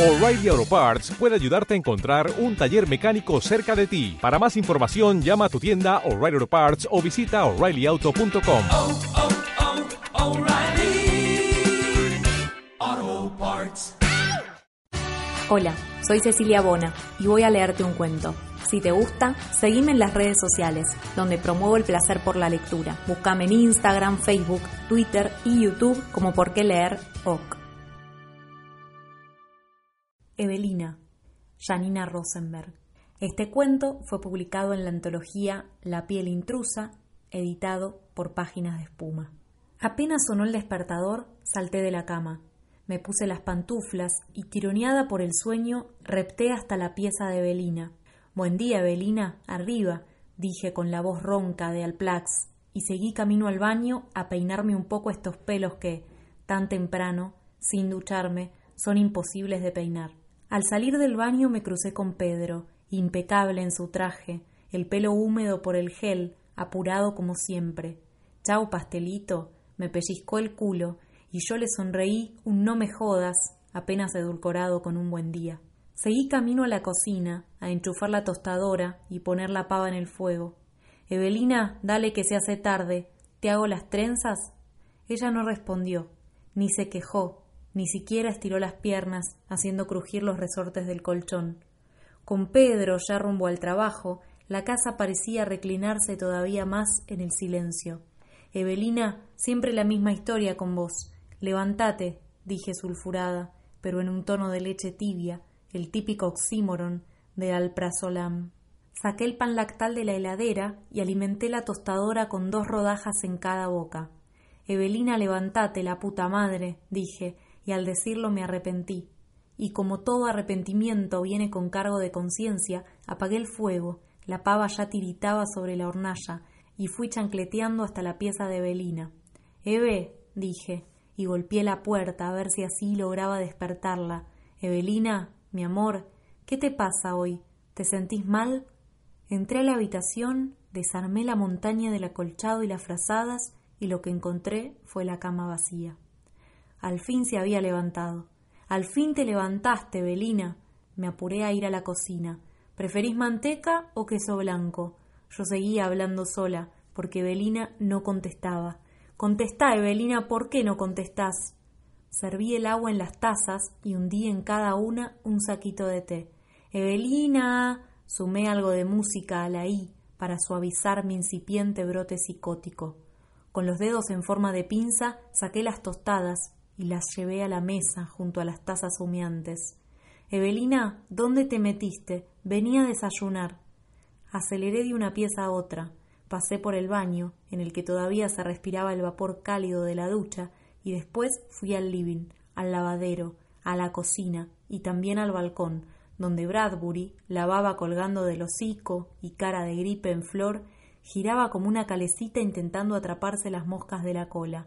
O'Reilly Auto Parts puede ayudarte a encontrar un taller mecánico cerca de ti. Para más información, llama a tu tienda O'Reilly Auto Parts o visita oreillyauto.com. oh, oh, O'Reilly Auto Parts. Hola, soy Cecilia Bona y voy a leerte un cuento. Si te gusta, seguime en las redes sociales, donde promuevo el placer por la lectura. Búscame en Instagram, Facebook, Twitter y YouTube como Por qué leer OK. Evelina, Janina Rosenberg. Este cuento fue publicado en la antología La piel intrusa, editado por Páginas de Espuma. Apenas sonó el despertador, salté de la cama. Me puse las pantuflas y, tironeada por el sueño, repté hasta la pieza de Evelina. Buen día, Evelina, arriba, dije con la voz ronca de Alplax, y seguí camino al baño a peinarme un poco estos pelos que, tan temprano, sin ducharme, son imposibles de peinar. Al salir del baño me crucé con Pedro, impecable en su traje, el pelo húmedo por el gel, apurado como siempre. Chau, pastelito, me pellizcó el culo, y yo le sonreí un no me jodas, apenas edulcorado con un buen día. Seguí camino a la cocina, a enchufar la tostadora y poner la pava en el fuego. Evelina, dale que se hace tarde, ¿te hago las trenzas? Ella no respondió, ni se quejó, ni siquiera estiró las piernas, haciendo crujir los resortes del colchón. Con Pedro ya rumbo al trabajo, la casa parecía reclinarse todavía más en el silencio. Evelina, siempre la misma historia con vos. Levántate, dije sulfurada, pero en un tono de leche tibia, el típico oxímoron de alprazolam. Saqué el pan lactal de la heladera y alimenté la tostadora con dos rodajas en cada boca. Evelina, levántate, la puta madre, dije, y al decirlo me arrepentí. Y como todo arrepentimiento viene con cargo de conciencia, apagué el fuego, la pava ya tiritaba sobre la hornalla, y fui chancleteando hasta la pieza de Evelina. Eve, dije, y golpeé la puerta a ver si así lograba despertarla. Evelina, mi amor, ¿qué te pasa hoy? ¿Te sentís mal? Entré a la habitación, desarmé la montaña del acolchado y las frazadas, y lo que encontré fue la cama vacía. Al fin se había levantado. Al fin te levantaste, Belina. Me apuré a ir a la cocina. ¿Preferís manteca o queso blanco? Yo seguía hablando sola, porque Belina no contestaba. Contestá, Evelina, ¿por qué no contestás? Serví el agua en las tazas y hundí en cada una un saquito de té. Evelina. Sumé algo de música a la I para suavizar mi incipiente brote psicótico. Con los dedos en forma de pinza saqué las tostadas y las llevé a la mesa junto a las tazas humeantes. Evelina, ¿dónde te metiste? Venía a desayunar. Aceleré de una pieza a otra, pasé por el baño, en el que todavía se respiraba el vapor cálido de la ducha, y después fui al living, al lavadero, a la cocina y también al balcón, donde Bradbury, la baba colgando del hocico y cara de gripe en flor, giraba como una calecita intentando atraparse las moscas de la cola.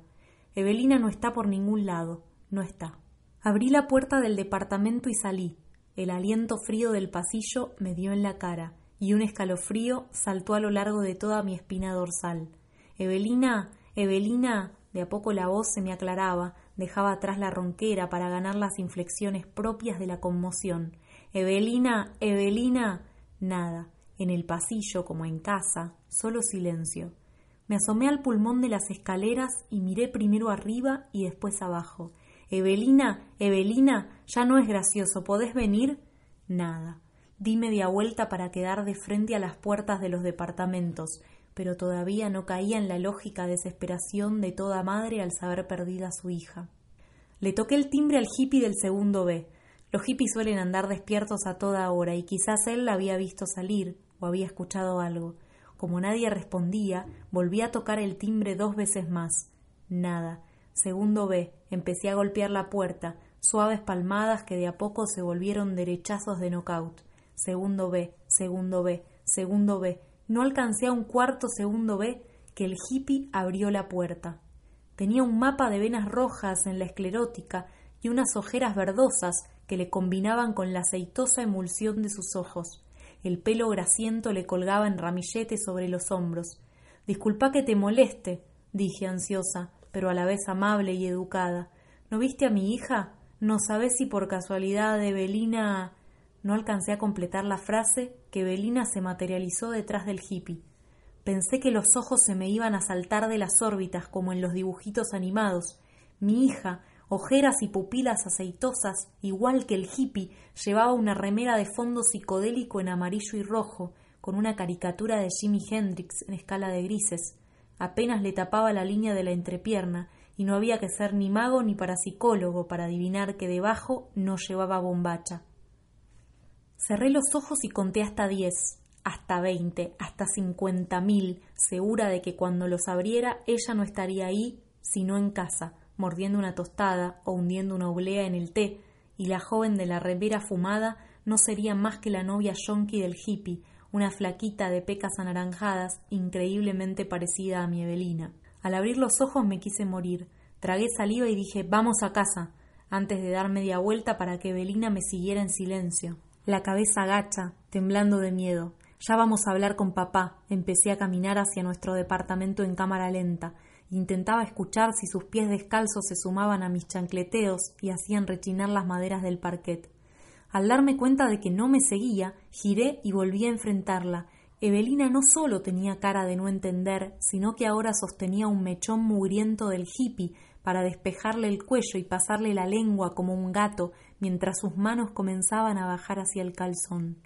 Evelina no está por ningún lado, no está. Abrí la puerta del departamento y salí. El aliento frío del pasillo me dio en la cara, y un escalofrío saltó a lo largo de toda mi espina dorsal. Evelina, Evelina. De a poco la voz se me aclaraba, dejaba atrás la ronquera para ganar las inflexiones propias de la conmoción. Evelina, Evelina. Nada. En el pasillo, como en casa, solo silencio. Me asomé al pulmón de las escaleras y miré primero arriba y después abajo. Evelina, Evelina, ya no es gracioso, ¿podés venir? Nada. Di media vuelta para quedar de frente a las puertas de los departamentos, pero todavía no caía en la lógica desesperación de toda madre al saber perdida a su hija. Le toqué el timbre al hippie del segundo B. Los hippies suelen andar despiertos a toda hora y quizás él la había visto salir o había escuchado algo. Como nadie respondía, volví a tocar el timbre dos veces más. Nada. Segundo B. Empecé a golpear la puerta, suaves palmadas que de a poco se volvieron derechazos de nocaut. Segundo B, segundo B, segundo B. No alcancé a un cuarto segundo B que el hippie abrió la puerta. Tenía un mapa de venas rojas en la esclerótica y unas ojeras verdosas que le combinaban con la aceitosa emulsión de sus ojos. El pelo grasiento le colgaba en ramilletes sobre los hombros. Disculpa que te moleste, dije ansiosa, pero a la vez amable y educada. ¿No viste a mi hija? No sabes si por casualidad Evelina... No alcancé a completar la frase que Evelina se materializó detrás del hippie. Pensé que los ojos se me iban a saltar de las órbitas como en los dibujitos animados. Mi hija, ojeras y pupilas aceitosas, igual que el hippie, llevaba una remera de fondo psicodélico en amarillo y rojo, con una caricatura de Jimi Hendrix en escala de grises. Apenas le tapaba la línea de la entrepierna, y no había que ser ni mago ni parapsicólogo para adivinar que debajo no llevaba bombacha. Cerré los ojos y conté hasta diez hasta veinte, hasta cincuenta mil, segura de que cuando los abriera ella no estaría ahí, sino en casa, mordiendo una tostada o hundiendo una oblea en el té, y la joven de la remera fumada no sería más que la novia yonki del hippie, una flaquita de pecas anaranjadas, increíblemente parecida a mi Evelina. Al abrir los ojos me quise morir. Tragué saliva y dije vamos a casa, antes de dar media vuelta para que Evelina me siguiera en silencio. La cabeza agacha, temblando de miedo. Ya vamos a hablar con papá. Empecé a caminar hacia nuestro departamento en cámara lenta. Intentaba escuchar si sus pies descalzos se sumaban a mis chancleteos y hacían rechinar las maderas del parquet. Al darme cuenta de que no me seguía, giré y volví a enfrentarla. Evelina no solo tenía cara de no entender, sino que ahora sostenía un mechón mugriento del hippie para despejarle el cuello y pasarle la lengua como un gato mientras sus manos comenzaban a bajar hacia el calzón.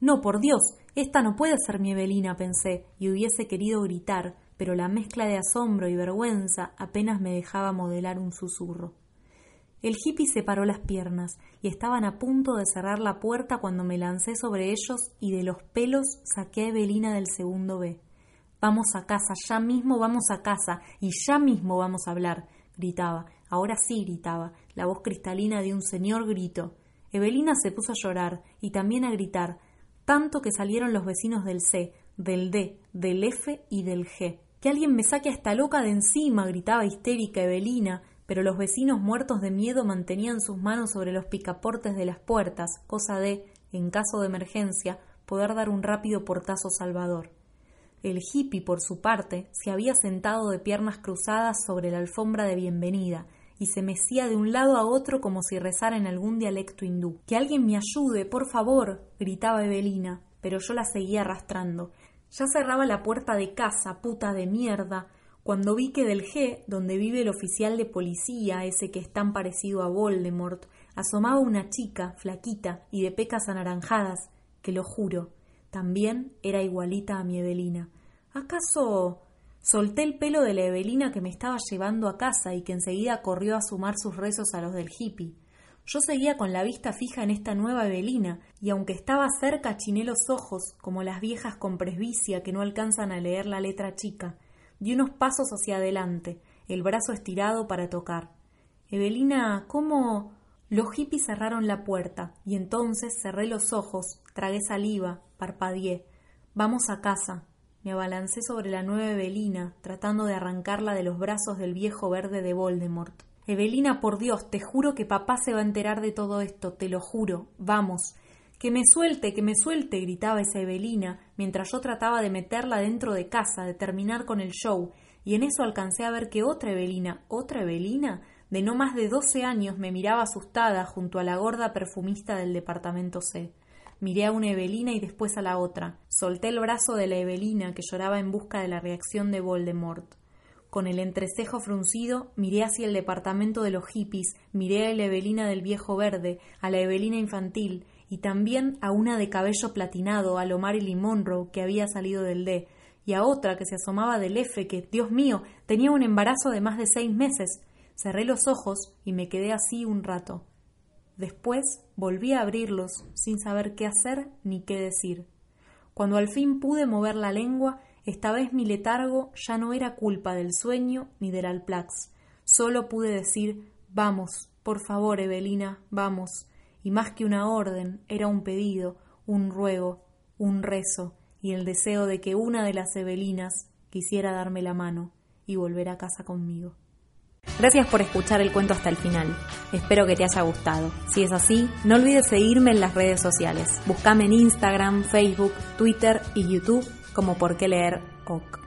No, por Dios, esta no puede ser mi Evelina, pensé, y hubiese querido gritar, pero la mezcla de asombro y vergüenza apenas me dejaba modelar un susurro. El hippie separó las piernas y estaban a punto de cerrar la puerta cuando me lancé sobre ellos y de los pelos saqué a Evelina del segundo B. Vamos a casa, ya mismo vamos a casa y ya mismo vamos a hablar, gritaba. Ahora sí gritaba, la voz cristalina de un señor grito. Evelina se puso a llorar y también a gritar, tanto que salieron los vecinos del C, del D, del F y del G. Que alguien me saque a esta loca de encima, gritaba histérica Evelina, pero los vecinos muertos de miedo mantenían sus manos sobre los picaportes de las puertas, cosa de, en caso de emergencia, poder dar un rápido portazo salvador. El hippie, por su parte, se había sentado de piernas cruzadas sobre la alfombra de bienvenida, y se mecía de un lado a otro como si rezara en algún dialecto hindú. Que alguien me ayude, por favor, gritaba Evelina, pero yo la seguía arrastrando. Ya cerraba la puerta de casa, puta de mierda, cuando vi que del G, donde vive el oficial de policía, ese que es tan parecido a Voldemort, asomaba una chica, flaquita y de pecas anaranjadas, que lo juro, también era igualita a mi Evelina. ¿Acaso Solté el pelo de la Evelina que me estaba llevando a casa y que enseguida corrió a sumar sus rezos a los del hippie. Yo seguía con la vista fija en esta nueva Evelina, y aunque estaba cerca chiné los ojos, como las viejas con presbicia que no alcanzan a leer la letra chica. Di unos pasos hacia adelante, el brazo estirado para tocar. Evelina, ¿cómo? Los hippies cerraron la puerta, y entonces cerré los ojos, tragué saliva, parpadeé. Vamos a casa, me abalancé sobre la nueva Evelina, tratando de arrancarla de los brazos del viejo verde de Voldemort. Evelina, por Dios, te juro que papá se va a enterar de todo esto, te lo juro. Vamos. Que me suelte, que me suelte, gritaba esa Evelina, mientras yo trataba de meterla dentro de casa, de terminar con el show, y en eso alcancé a ver que otra Evelina, otra Evelina, de no más de doce años, me miraba asustada junto a la gorda perfumista del departamento C. Miré a una Evelina y después a la otra. Solté el brazo de la Evelina que lloraba en busca de la reacción de Voldemort. Con el entrecejo fruncido, miré hacia el departamento de los hippies, miré a la Evelina del viejo verde, a la Evelina infantil, y también a una de cabello platinado, a lo Marilyn Monroe, que había salido del D, y a otra que se asomaba del F, que, Dios mío, tenía un embarazo de más de seis meses. Cerré los ojos y me quedé así un rato. Después volví a abrirlos sin saber qué hacer ni qué decir. Cuando al fin pude mover la lengua, esta vez mi letargo ya no era culpa del sueño ni del alplax. Solo pude decir Vamos, por favor, Evelina, vamos. Y más que una orden, era un pedido, un ruego, un rezo, y el deseo de que una de las Evelinas quisiera darme la mano y volver a casa conmigo. Gracias por escuchar el cuento hasta el final. Espero que te haya gustado. Si es así, no olvides seguirme en las redes sociales. Búscame en Instagram, Facebook, Twitter y YouTube como por qué leer OC.